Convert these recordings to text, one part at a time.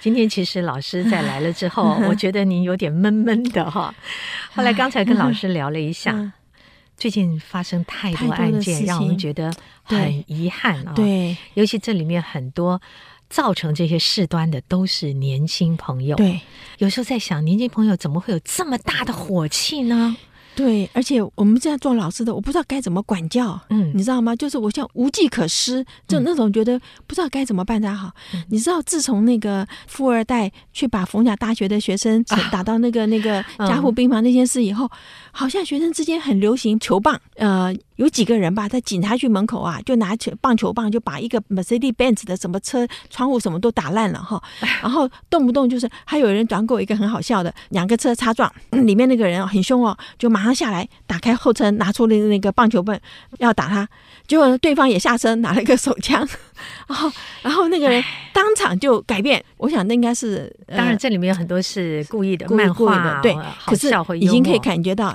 今天其实老师在来了之后，我觉得您有点闷闷的哈。后来刚才跟老师聊了一下，最近发生太多案件，让我们觉得很遗憾啊。对，尤其这里面很多。造成这些事端的都是年轻朋友。对，有时候在想，年轻朋友怎么会有这么大的火气呢？对，而且我们这样做老师的，我不知道该怎么管教。嗯，你知道吗？就是我像无计可施，就那种觉得不知道该怎么办才好。嗯、你知道，自从那个富二代去把逢甲大学的学生打到那个、啊、那个加护病房那件事以后，嗯、好像学生之间很流行球棒。呃。有几个人吧，在警察局门口啊，就拿起棒球棒，就把一个 Mercedes Benz 的什么车窗户什么都打烂了哈。然后动不动就是还有人转过一个很好笑的，两个车擦撞，里面那个人很凶哦，就马上下来打开后车，拿出了那个棒球棒要打他，结果对方也下车拿了一个手枪，然后然后那个人当场就改变。我想那应该是，当然这里面有很多是故意的漫画，对，可是已经可以感觉到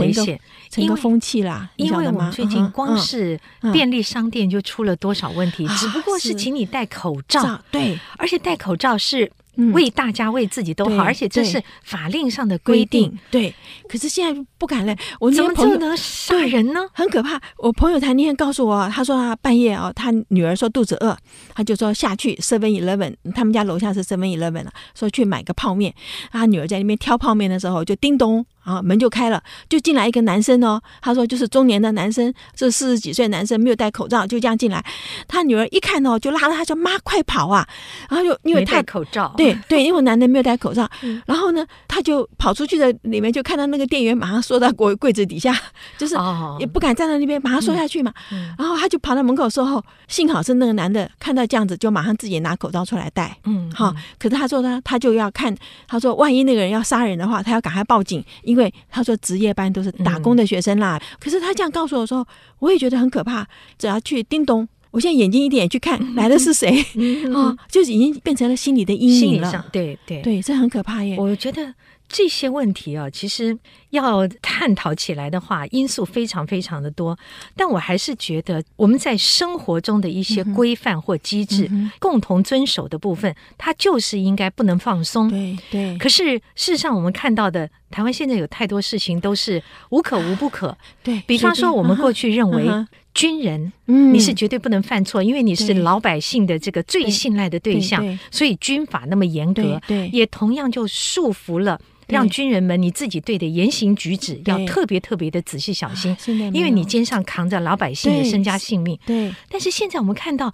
危险。整个风气啦，因为我们最近光是便利商店就出了多少问题，只不过是请你戴口罩，对，而且戴口罩是为大家为自己都好，而且这是法令上的规定，对。可是现在不敢了，我怎么这么能杀人呢？很可怕。我朋友他那天告诉我，他说他半夜啊，他女儿说肚子饿，他就说下去 Seven Eleven，他们家楼下是 Seven Eleven 了，说去买个泡面。他女儿在那边挑泡面的时候，就叮咚。啊，门就开了，就进来一个男生哦。他说就是中年的男生，是四十几岁男生没有戴口罩，就这样进来。他女儿一看哦，就拉着他说：“妈，快跑啊！”然后就因为他戴口罩，对对，因为男的没有戴口罩。然后呢，他就跑出去的里面，就看到那个店员马上缩到柜柜子底下，就是也不敢站在那边，马上缩下去嘛。然后他就跑到门口时候，幸好是那个男的看到这样子，就马上自己拿口罩出来戴。嗯，好。可是他说呢他就要看，他说万一那个人要杀人的话，他要赶快报警。因为他说值夜班都是打工的学生啦，嗯、可是他这样告诉我说，我也觉得很可怕。只要去叮咚，我现在眼睛一点去看、嗯、来的是谁啊、嗯哦，就已经变成了心理的阴影了。对对对，这很可怕耶。我觉得。这些问题啊，其实要探讨起来的话，因素非常非常的多。但我还是觉得，我们在生活中的一些规范或机制，嗯、共同遵守的部分，它就是应该不能放松。对对。可是事实上，我们看到的台湾现在有太多事情都是无可无不可。对。比方说，我们过去认为军人，你是绝对不能犯错，因为你是老百姓的这个最信赖的对象，所以军法那么严格。对。也同样就束缚了。让军人们你自己对的言行举止要特别特别的仔细小心，因为你肩上扛着老百姓的身家性命。对，但是现在我们看到，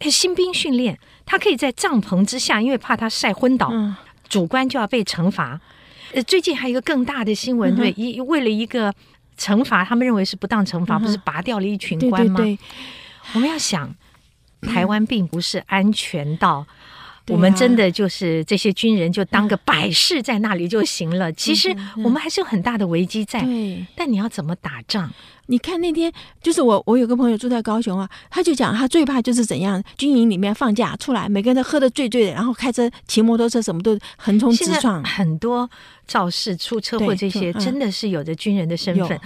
新兵训练他可以在帐篷之下，因为怕他晒昏倒，主官就要被惩罚。呃，最近还有一个更大的新闻，对，一为了一个惩罚，他们认为是不当惩罚，不是拔掉了一群官吗？我们要想，台湾并不是安全到。我们真的就是这些军人，就当个摆设在那里就行了。其实我们还是有很大的危机在。但你要怎么打仗？你看那天，就是我，我有个朋友住在高雄啊，他就讲他最怕就是怎样，军营里面放假出来，每个人都喝的醉醉的，然后开车、骑摩托车，什么都横冲直撞。很多肇事出车祸这些，真的是有着军人的身份。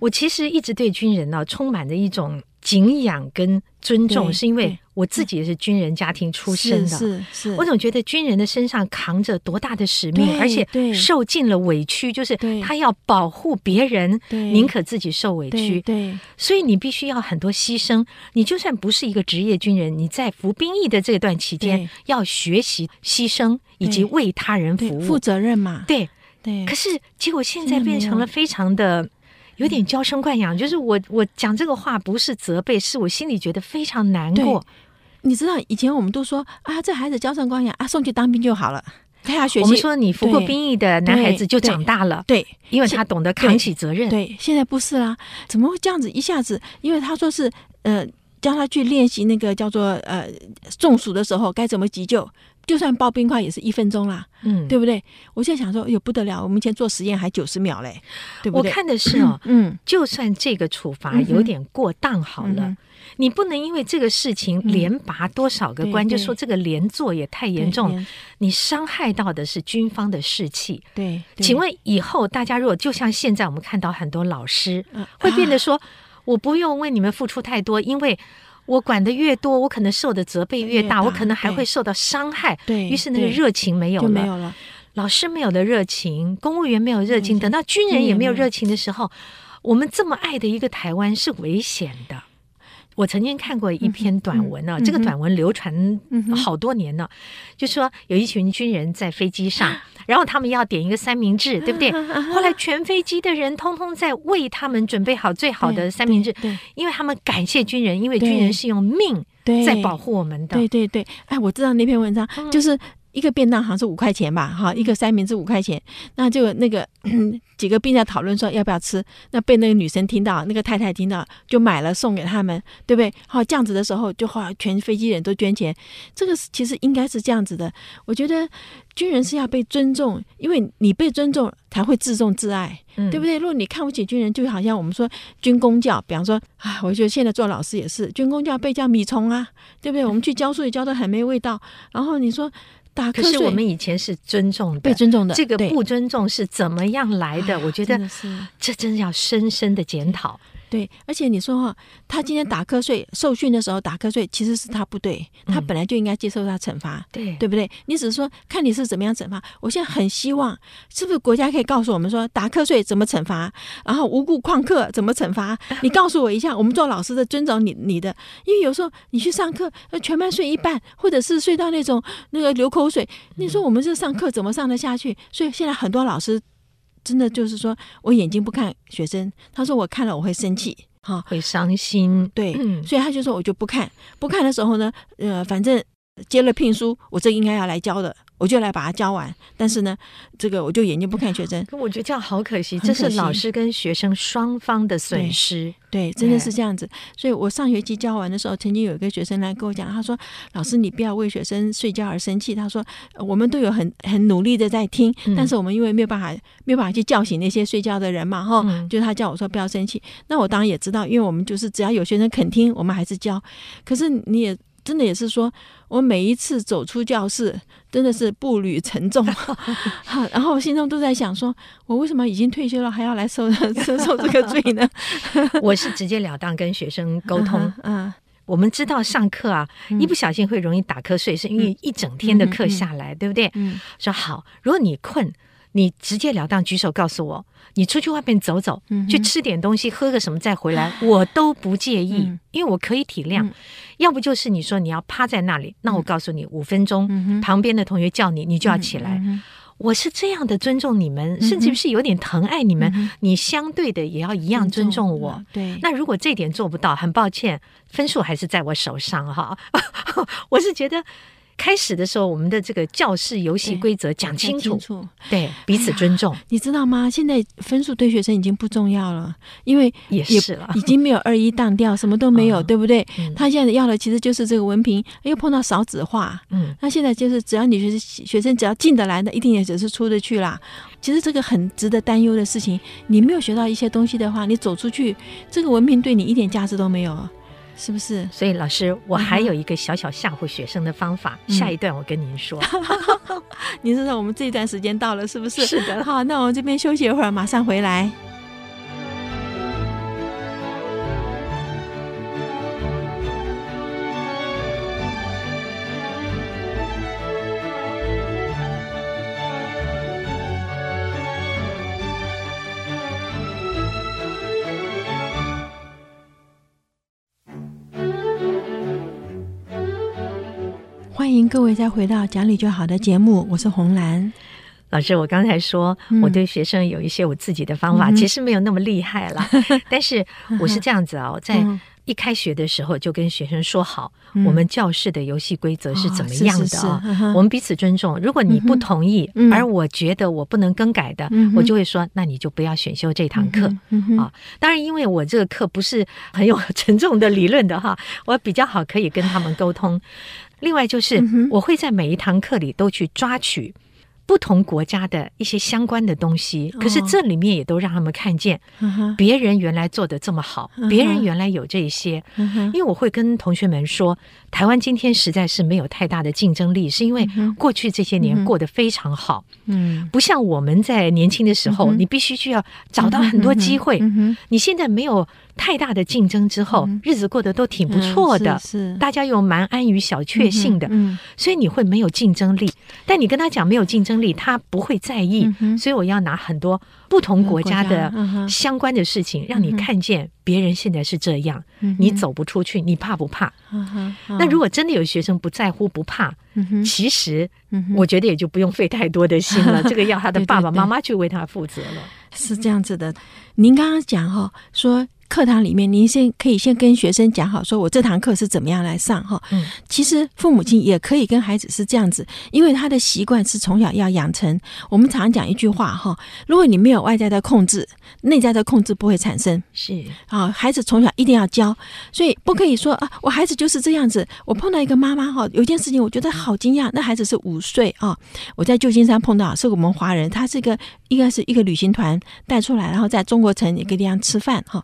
我其实一直对军人呢，充满着一种敬仰跟尊重，是因为。我自己也是军人家庭出身的，是是。我总觉得军人的身上扛着多大的使命，而且受尽了委屈，就是他要保护别人，宁可自己受委屈。区，对，所以你必须要很多牺牲。你就算不是一个职业军人，你在服兵役的这段期间，要学习牺牲以及为他人服务、负责任嘛。对对。可是结果现在变成了非常的有点娇生惯养，就是我我讲这个话不是责备，是我心里觉得非常难过。你知道以前我们都说啊，这孩子娇生惯养啊，送去当兵就好了。我们说你服过兵役的男孩子就长大了，对，对，因为他懂得扛起责任。对，对，现在不是啦，怎么会这样子一下子？因为他说是呃，叫他去练习那个叫做呃中暑的时候该怎么急救，就算包冰块也是一分钟啦，嗯，对不对？我现在想说，哎呦不得了，我们以前做实验还九十秒嘞，对不对？我看的是哦，嗯，就算这个处罚有点过当好了。嗯你不能因为这个事情连拔多少个官，嗯、就说这个连坐也太严重。你伤害到的是军方的士气。对，请问以后大家如果就像现在我们看到很多老师，会变得说，啊、我不用为你们付出太多，因为我管的越多，我可能受的责备越大，我可能还会受到伤害。对，于是那个热情没有了，没有了。老师没有了热情，公务员没有热情，等到军人也没有热情的时候，我们这么爱的一个台湾是危险的。我曾经看过一篇短文呢、啊，嗯嗯、这个短文流传好多年了。嗯、就说有一群军人在飞机上，嗯、然后他们要点一个三明治，嗯、对不对？嗯、后来 全飞机的人通通在为他们准备好最好的三明治，因为他们感谢军人，因为军人是用命在保护我们的。对对对，哎，我知道那篇文章就是。一个便当好像是五块钱吧，哈，一个三明治五块钱，那就那个 几个兵在讨论说要不要吃，那被那个女生听到，那个太太听到就买了送给他们，对不对？好，这样子的时候就好，全飞机人都捐钱，这个其实应该是这样子的。我觉得军人是要被尊重，因为你被尊重才会自重自爱，嗯、对不对？如果你看不起军人，就好像我们说军公教，比方说啊，我觉得现在做老师也是军公教被叫米虫啊，对不对？我们去教书也教的很没味道，然后你说。可是我们以前是尊重的，被尊重的。这个不尊重是怎么样来的？我觉得这真的要深深的检讨。对，而且你说哈，他今天打瞌睡，受训的时候打瞌睡，其实是他不对，他本来就应该接受他惩罚，对、嗯、对不对？你只是说看你是怎么样惩罚。我现在很希望，是不是国家可以告诉我们说，打瞌睡怎么惩罚，然后无故旷课怎么惩罚？你告诉我一下，我们做老师的尊重你你的，因为有时候你去上课，全班睡一半，或者是睡到那种那个流口水，你说我们这上课怎么上得下去？所以现在很多老师。真的就是说，我眼睛不看学生，他说我看了我会生气，哈，会伤心，对，嗯、所以他就说我就不看，不看的时候呢，呃，反正接了聘书，我这应该要来教的。我就来把它教完，但是呢，这个我就眼睛不看学生。我觉得这样好可惜，可惜这是老师跟学生双方的损失。对，对，真的是这样子。所以我上学期教完的时候，曾经有一个学生来跟我讲，他说：“老师，你不要为学生睡觉而生气。”他说：“我们都有很很努力的在听，但是我们因为没有办法没有办法去叫醒那些睡觉的人嘛，哈、嗯，就他叫我说不要生气。那我当然也知道，因为我们就是只要有学生肯听，我们还是教。可是你也。”真的也是说，我每一次走出教室，真的是步履沉重，然后我心中都在想说，我为什么已经退休了，还要来受受受这个罪呢？我是直截了当跟学生沟通，嗯，嗯。我们知道上课啊，嗯、一不小心会容易打瞌睡，是因为一整天的课下来，对不对？嗯，说好，如果你困。你直截了当举手告诉我，你出去外面走走，嗯、去吃点东西，喝个什么再回来，我都不介意，嗯、因为我可以体谅。嗯、要不就是你说你要趴在那里，那我告诉你，五分钟，嗯、旁边的同学叫你，你就要起来。嗯、我是这样的尊重你们，嗯、甚至是有点疼爱你们。嗯、你相对的也要一样尊重我。对，那如果这点做不到，很抱歉，分数还是在我手上哈。我是觉得。开始的时候，我们的这个教室游戏规则讲清楚，清楚对彼此尊重，哎，你知道吗？现在分数对学生已经不重要了，因为也，也是了，已经没有二一当掉，什么都没有，哦、对不对？嗯、他现在要的其实就是这个文凭，又碰到少子化，嗯，那现在就是只要你学生学生只要进得来的，一定也只是出得去啦。其实这个很值得担忧的事情，你没有学到一些东西的话，你走出去，这个文凭对你一点价值都没有。是不是？所以老师，我还有一个小小吓唬学生的方法。嗯、下一段我跟您说。您知道我们这一段时间到了，是不是？是的。好，那我们这边休息一会儿，马上回来。位再回到讲理就好的节目，我是红兰老师。我刚才说我对学生有一些我自己的方法，嗯、其实没有那么厉害了，但是我是这样子哦，在。一开学的时候就跟学生说好，嗯、我们教室的游戏规则是怎么样的、哦是是是我们彼此尊重。如果你不同意，嗯、而我觉得我不能更改的，嗯、我就会说，那你就不要选修这堂课、嗯、啊。当然，因为我这个课不是很有 沉重的理论的哈，我比较好可以跟他们沟通。另外就是我会在每一堂课里都去抓取。不同国家的一些相关的东西，可是这里面也都让他们看见，别人原来做的这么好，别人原来有这些。因为我会跟同学们说，台湾今天实在是没有太大的竞争力，是因为过去这些年过得非常好。嗯，不像我们在年轻的时候，你必须需要找到很多机会。你现在没有。太大的竞争之后，日子过得都挺不错的，是大家又蛮安于小确幸的，嗯所以你会没有竞争力。但你跟他讲没有竞争力，他不会在意。所以我要拿很多不同国家的相关的事情，让你看见别人现在是这样，你走不出去，你怕不怕？那如果真的有学生不在乎不怕，其实我觉得也就不用费太多的心了。这个要他的爸爸妈妈去为他负责了。是这样子的。您刚刚讲哈说。课堂里面，您先可以先跟学生讲好，说我这堂课是怎么样来上哈。嗯，其实父母亲也可以跟孩子是这样子，因为他的习惯是从小要养成。我们常讲一句话哈，如果你没有外在的控制，内在的控制不会产生。是啊，孩子从小一定要教，所以不可以说啊，我孩子就是这样子。我碰到一个妈妈哈，有一件事情我觉得好惊讶，那孩子是五岁啊，我在旧金山碰到是我们华人，他是一个应该是一个旅行团带出来，然后在中国城一个地方吃饭哈。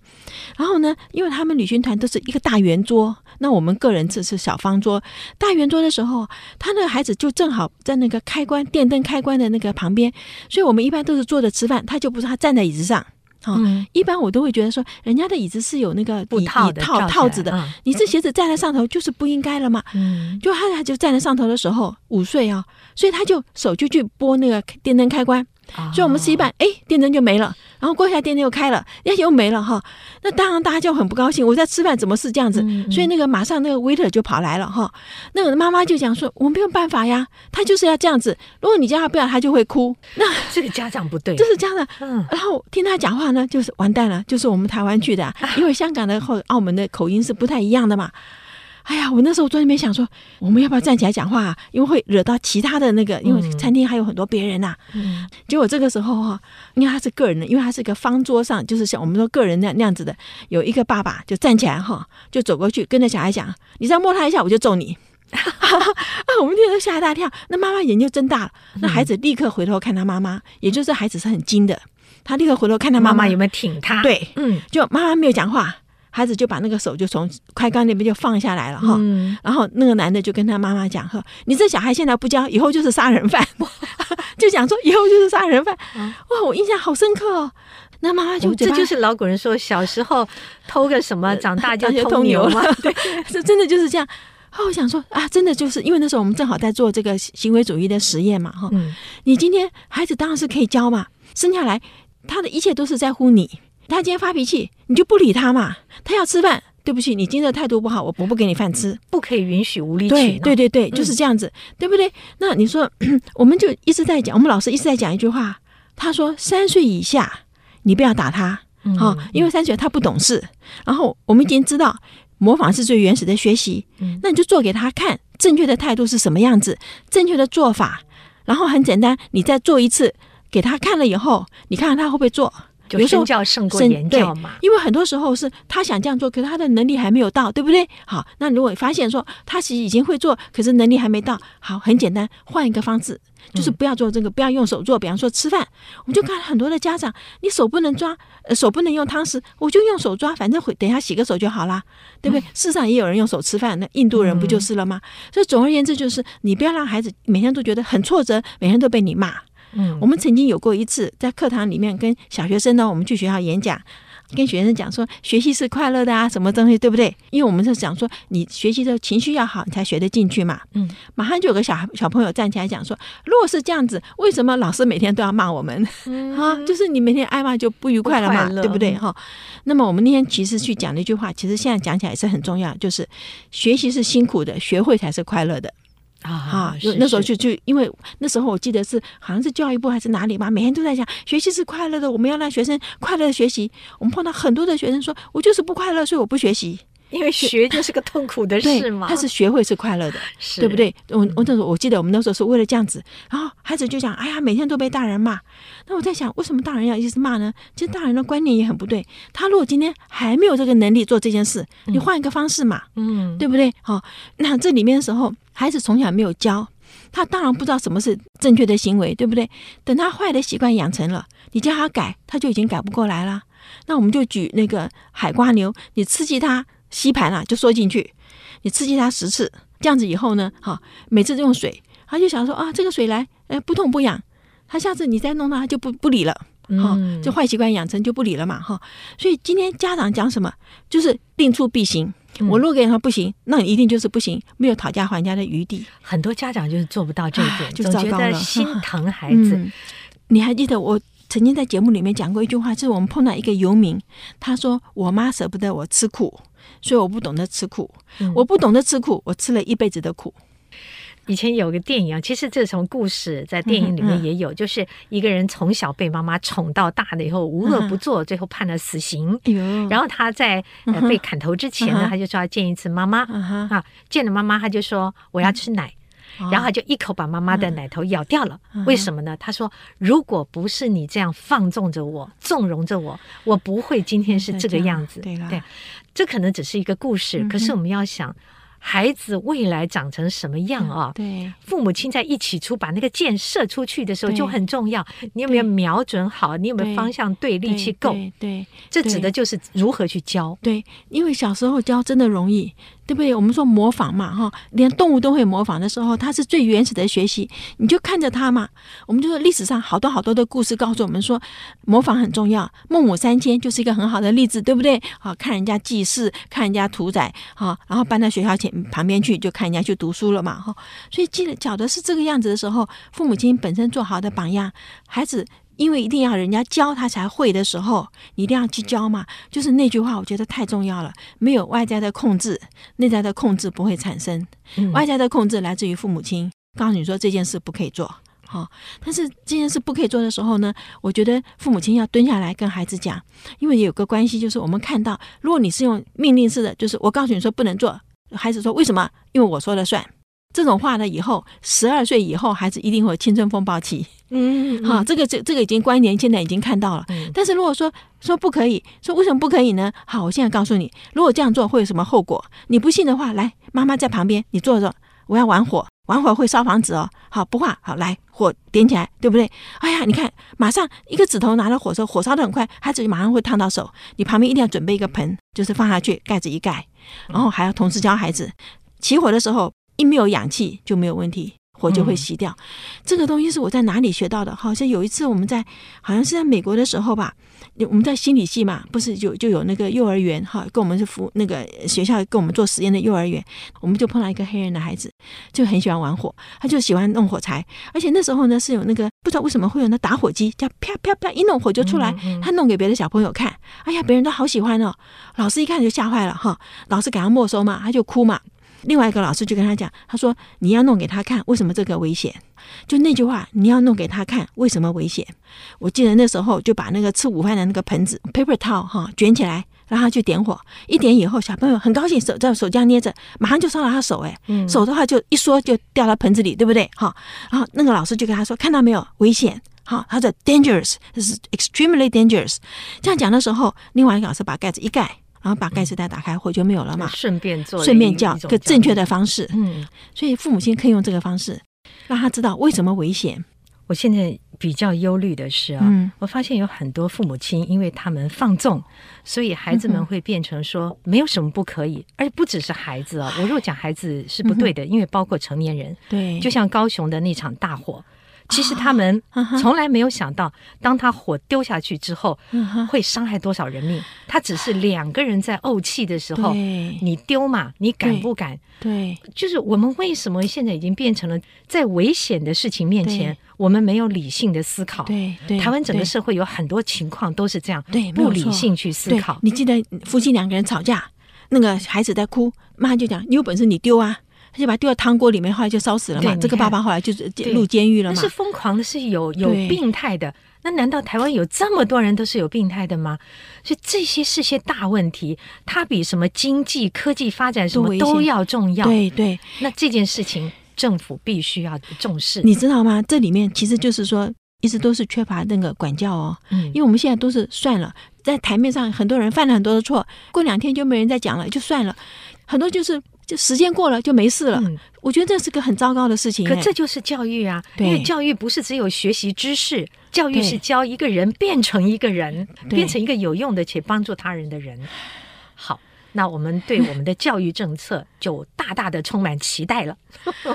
然后呢，因为他们旅行团都是一个大圆桌，那我们个人这是小方桌。大圆桌的时候，他那个孩子就正好在那个开关电灯开关的那个旁边，所以我们一般都是坐着吃饭，他就不是他站在椅子上。啊、嗯，一般我都会觉得说，人家的椅子是有那个椅套的套套子的，嗯、你这鞋子站在上头就是不应该了嘛。嗯，就他他就站在上头的时候，午睡啊、哦，所以他就手就去拨那个电灯开关。所以我们吃一半，哎，电灯就没了，然后过一下电灯又开了，哎，又没了哈。那当然大家就很不高兴。我在吃饭，怎么是这样子？嗯嗯、所以那个马上那个 waiter 就跑来了哈。那个妈妈就讲说，我没有办法呀，他就是要这样子。如果你叫他不要，他就会哭。那这个家长不对，就是家长。嗯，然后听他讲话呢，就是完蛋了，就是我们台湾去的，因为香港的和澳门的口音是不太一样的嘛。哎呀，我那时候在那边想说，我们要不要站起来讲话啊？因为会惹到其他的那个，因为餐厅还有很多别人呐。嗯。结果这个时候哈，因为他是个人的，因为他是个方桌上，就是像我们说个人那那样子的，有一个爸爸就站起来哈，就走过去跟着小孩讲：“你再摸他一下，我就揍你。”啊，我们听都吓一大跳。那妈妈眼睛睁大了，那孩子立刻回头看他妈妈，也就是孩子是很精的，他立刻回头看他妈妈有没有挺他。对，嗯，就妈妈没有讲话。孩子就把那个手就从开关那边就放下来了哈，嗯、然后那个男的就跟他妈妈讲说：“你这小孩现在不教，以后就是杀人犯。”就讲说以后就是杀人犯。哇，我印象好深刻哦。那妈妈就这就是老古人说小时候偷个什么，长大就偷牛嘛。对，是真的就是这样。我想说啊，真的就是因为那时候我们正好在做这个行为主义的实验嘛哈。嗯、你今天孩子当然是可以教嘛，生下来他的一切都是在乎你。他今天发脾气，你就不理他嘛。他要吃饭，对不起，你今天的态度不好，我不不给你饭吃，不可以允许无理取闹。对对对对，就是这样子，嗯、对不对？那你说，我们就一直在讲，我们老师一直在讲一句话，他说三岁以下你不要打他，好、嗯，因为三岁他不懂事。然后我们已经知道，模仿是最原始的学习。嗯、那你就做给他看，正确的态度是什么样子，正确的做法。然后很简单，你再做一次给他看了以后，你看看他会不会做。有身教胜过言教嘛，因为很多时候是他想这样做，可是他的能力还没有到，对不对？好，那如果发现说他其实已经会做，可是能力还没到，好，很简单，换一个方式，就是不要做这个，不要用手做。比方说吃饭，我们就看很多的家长，你手不能抓，呃，手不能用汤匙，我就用手抓，反正会等一下洗个手就好啦，对不对？事实上也有人用手吃饭，那印度人不就是了吗？所以总而言之，就是你不要让孩子每天都觉得很挫折，每天都被你骂。嗯，我们曾经有过一次在课堂里面跟小学生呢，我们去学校演讲，跟学生讲说学习是快乐的啊，什么东西对不对？因为我们是讲说你学习的情绪要好，你才学得进去嘛。嗯，马上就有个小小朋友站起来讲说，如果是这样子，为什么老师每天都要骂我们？嗯、啊，就是你每天挨骂就不愉快了嘛，对不对？哈，那么我们那天其实去讲了一句话，其实现在讲起来也是很重要，就是学习是辛苦的，学会才是快乐的。啊，就那时候就就因为那时候我记得是好像是教育部还是哪里吧，每天都在讲学习是快乐的，我们要让学生快乐的学习。我们碰到很多的学生说，我就是不快乐，所以我不学习。因为学就是个痛苦的 事嘛，但是学会是快乐的，是对不对？我我那时候我记得我们那时候是为了这样子，然后孩子就讲：“哎呀，每天都被大人骂。”那我在想，为什么大人要一直骂呢？其实大人的观念也很不对。他如果今天还没有这个能力做这件事，你换一个方式嘛，嗯，对不对？好，那这里面的时候，孩子从小没有教，他当然不知道什么是正确的行为，对不对？等他坏的习惯养成了，你叫他改，他就已经改不过来了。那我们就举那个海瓜牛，你刺激他。吸盘了就缩进去，你刺激它十次，这样子以后呢，哈，每次用水，他就想说啊，这个水来，哎，不痛不痒，他下次你再弄它，他就不不理了，哈，这坏习惯养成就不理了嘛，哈，所以今天家长讲什么，就是定出必行。我如果跟他说不行，那你一定就是不行，没有讨价还价的余地。很多家长就是做不到这一点，就觉得心疼孩子。嗯，你还记得我曾经在节目里面讲过一句话，就是我们碰到一个游民，他说我妈舍不得我吃苦。所以我不懂得吃苦，嗯、我不懂得吃苦，我吃了一辈子的苦。以前有个电影啊，其实这从故事在电影里面也有，嗯嗯、就是一个人从小被妈妈宠到大了以后，无恶不作，嗯、最后判了死刑。嗯、然后他在、呃、被砍头之前呢，嗯、他就说要见一次妈妈、嗯、啊，见了妈妈他就说我要吃奶。然后他就一口把妈妈的奶头咬掉了。嗯、为什么呢？他说：“如果不是你这样放纵着我、纵容着我，我不会今天是这个样子。”对，对，这可能只是一个故事，嗯、可是我们要想。孩子未来长成什么样啊？对，父母亲在一起出把那个箭射出去的时候就很重要。你有没有瞄准好？你有没有方向对？力气够？对，这指的就是如何去教。对，因为小时候教真的容易，对不对？我们说模仿嘛，哈，连动物都会模仿的时候，它是最原始的学习。你就看着它嘛。我们就说历史上好多好多的故事告诉我们说，模仿很重要。孟母三迁就是一个很好的例子，对不对？好，看人家祭祀，看人家屠宰，好，然后搬到学校前。旁边去就看人家去读书了嘛，哈，所以记得讲的是这个样子的时候，父母亲本身做好的榜样，孩子因为一定要人家教他才会的时候，你一定要去教嘛。就是那句话，我觉得太重要了。没有外在的控制，内在的控制不会产生。外在的控制来自于父母亲，告诉你说这件事不可以做，好。但是这件事不可以做的时候呢，我觉得父母亲要蹲下来跟孩子讲，因为有个关系，就是我们看到，如果你是用命令式的，就是我告诉你说不能做。孩子说：“为什么？因为我说了算。”这种话呢，以后十二岁以后，孩子一定会有青春风暴期。嗯，嗯，好，这个这这个已经观念现在已经看到了。嗯，但是如果说说不可以，说为什么不可以呢？好，我现在告诉你，如果这样做会有什么后果？你不信的话，来，妈妈在旁边，你坐着，我要玩火。玩火会烧房子哦，好不怕，好来火点起来，对不对？哎呀，你看，马上一个指头拿了火烧，火烧的很快，孩子马上会烫到手。你旁边一定要准备一个盆，就是放下去，盖子一盖，然后还要同时教孩子，起火的时候一没有氧气就没有问题，火就会熄掉。嗯、这个东西是我在哪里学到的？好像有一次我们在，好像是在美国的时候吧。我们在心理系嘛，不是就就有那个幼儿园哈，跟我们是服那个学校跟我们做实验的幼儿园，我们就碰到一个黑人的孩子，就很喜欢玩火，他就喜欢弄火柴，而且那时候呢是有那个不知道为什么会有那打火机，叫啪啪啪一弄火就出来，他弄给别的小朋友看，哎呀，别人都好喜欢哦，老师一看就吓坏了哈，老师给他没收嘛，他就哭嘛。另外一个老师就跟他讲，他说：“你要弄给他看，为什么这个危险？就那句话，你要弄给他看，为什么危险？”我记得那时候就把那个吃午饭的那个盆子 paper towel 哈卷起来，让他去点火。一点以后，小朋友很高兴，手在手这样捏着，马上就烧了他手。哎，手的话就一缩就掉到盆子里，对不对？哈，然后那个老师就跟他说：“看到没有，危险。哈，他说 dangerous，这是 extremely dangerous。这样讲的时候，另外一个老师把盖子一盖。”然后把盖子带打开，火就没有了嘛。顺便做，顺便教个正确的方式。嗯，所以父母亲可以用这个方式，让他知道为什么危险。我现在比较忧虑的是啊，嗯、我发现有很多父母亲，因为他们放纵，所以孩子们会变成说没有什么不可以，嗯、而且不只是孩子啊。我若讲孩子是不对的，嗯、因为包括成年人。对，就像高雄的那场大火。其实他们从来没有想到，当他火丢下去之后，会伤害多少人命。他只是两个人在怄气的时候，你丢嘛，你敢不敢？对，就是我们为什么现在已经变成了在危险的事情面前，我们没有理性的思考？对，台湾整个社会有很多情况都是这样，对，不理性去思考。你记得夫妻两个人吵架，那个孩子在哭，妈就讲：“你有本事你丢啊！”他就把他丢到汤锅里面，后来就烧死了嘛。这个爸爸后来就是入监狱了嘛。是疯狂的，是有有病态的。那难道台湾有这么多人都是有病态的吗？所以这些是些大问题，它比什么经济、科技发展什么都要重要。对对，那这件事情政府必须要重视。你知道吗？这里面其实就是说，一直都是缺乏那个管教哦。嗯，因为我们现在都是算了，在台面上很多人犯了很多的错，过两天就没人再讲了，就算了。很多就是。就时间过了就没事了，嗯、我觉得这是个很糟糕的事情。可这就是教育啊，因为教育不是只有学习知识，教育是教一个人变成一个人，变成一个有用的且帮助他人的人。好。那我们对我们的教育政策就大大的充满期待了。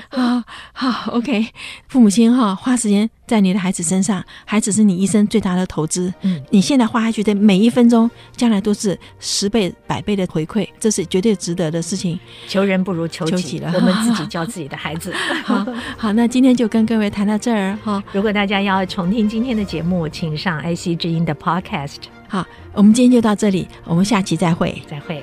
好，好，OK。父母亲哈，花时间在你的孩子身上，孩子是你一生最大的投资。嗯，你现在花下去的每一分钟，将来都是十倍、百倍的回馈，这是绝对值得的事情。求人不如求己，了，我们自己教自己的孩子。好好，那今天就跟各位谈到这儿哈。如果大家要重听今天的节目，请上 IC 之音的 Podcast。好，我们今天就到这里，我们下期再会，再会。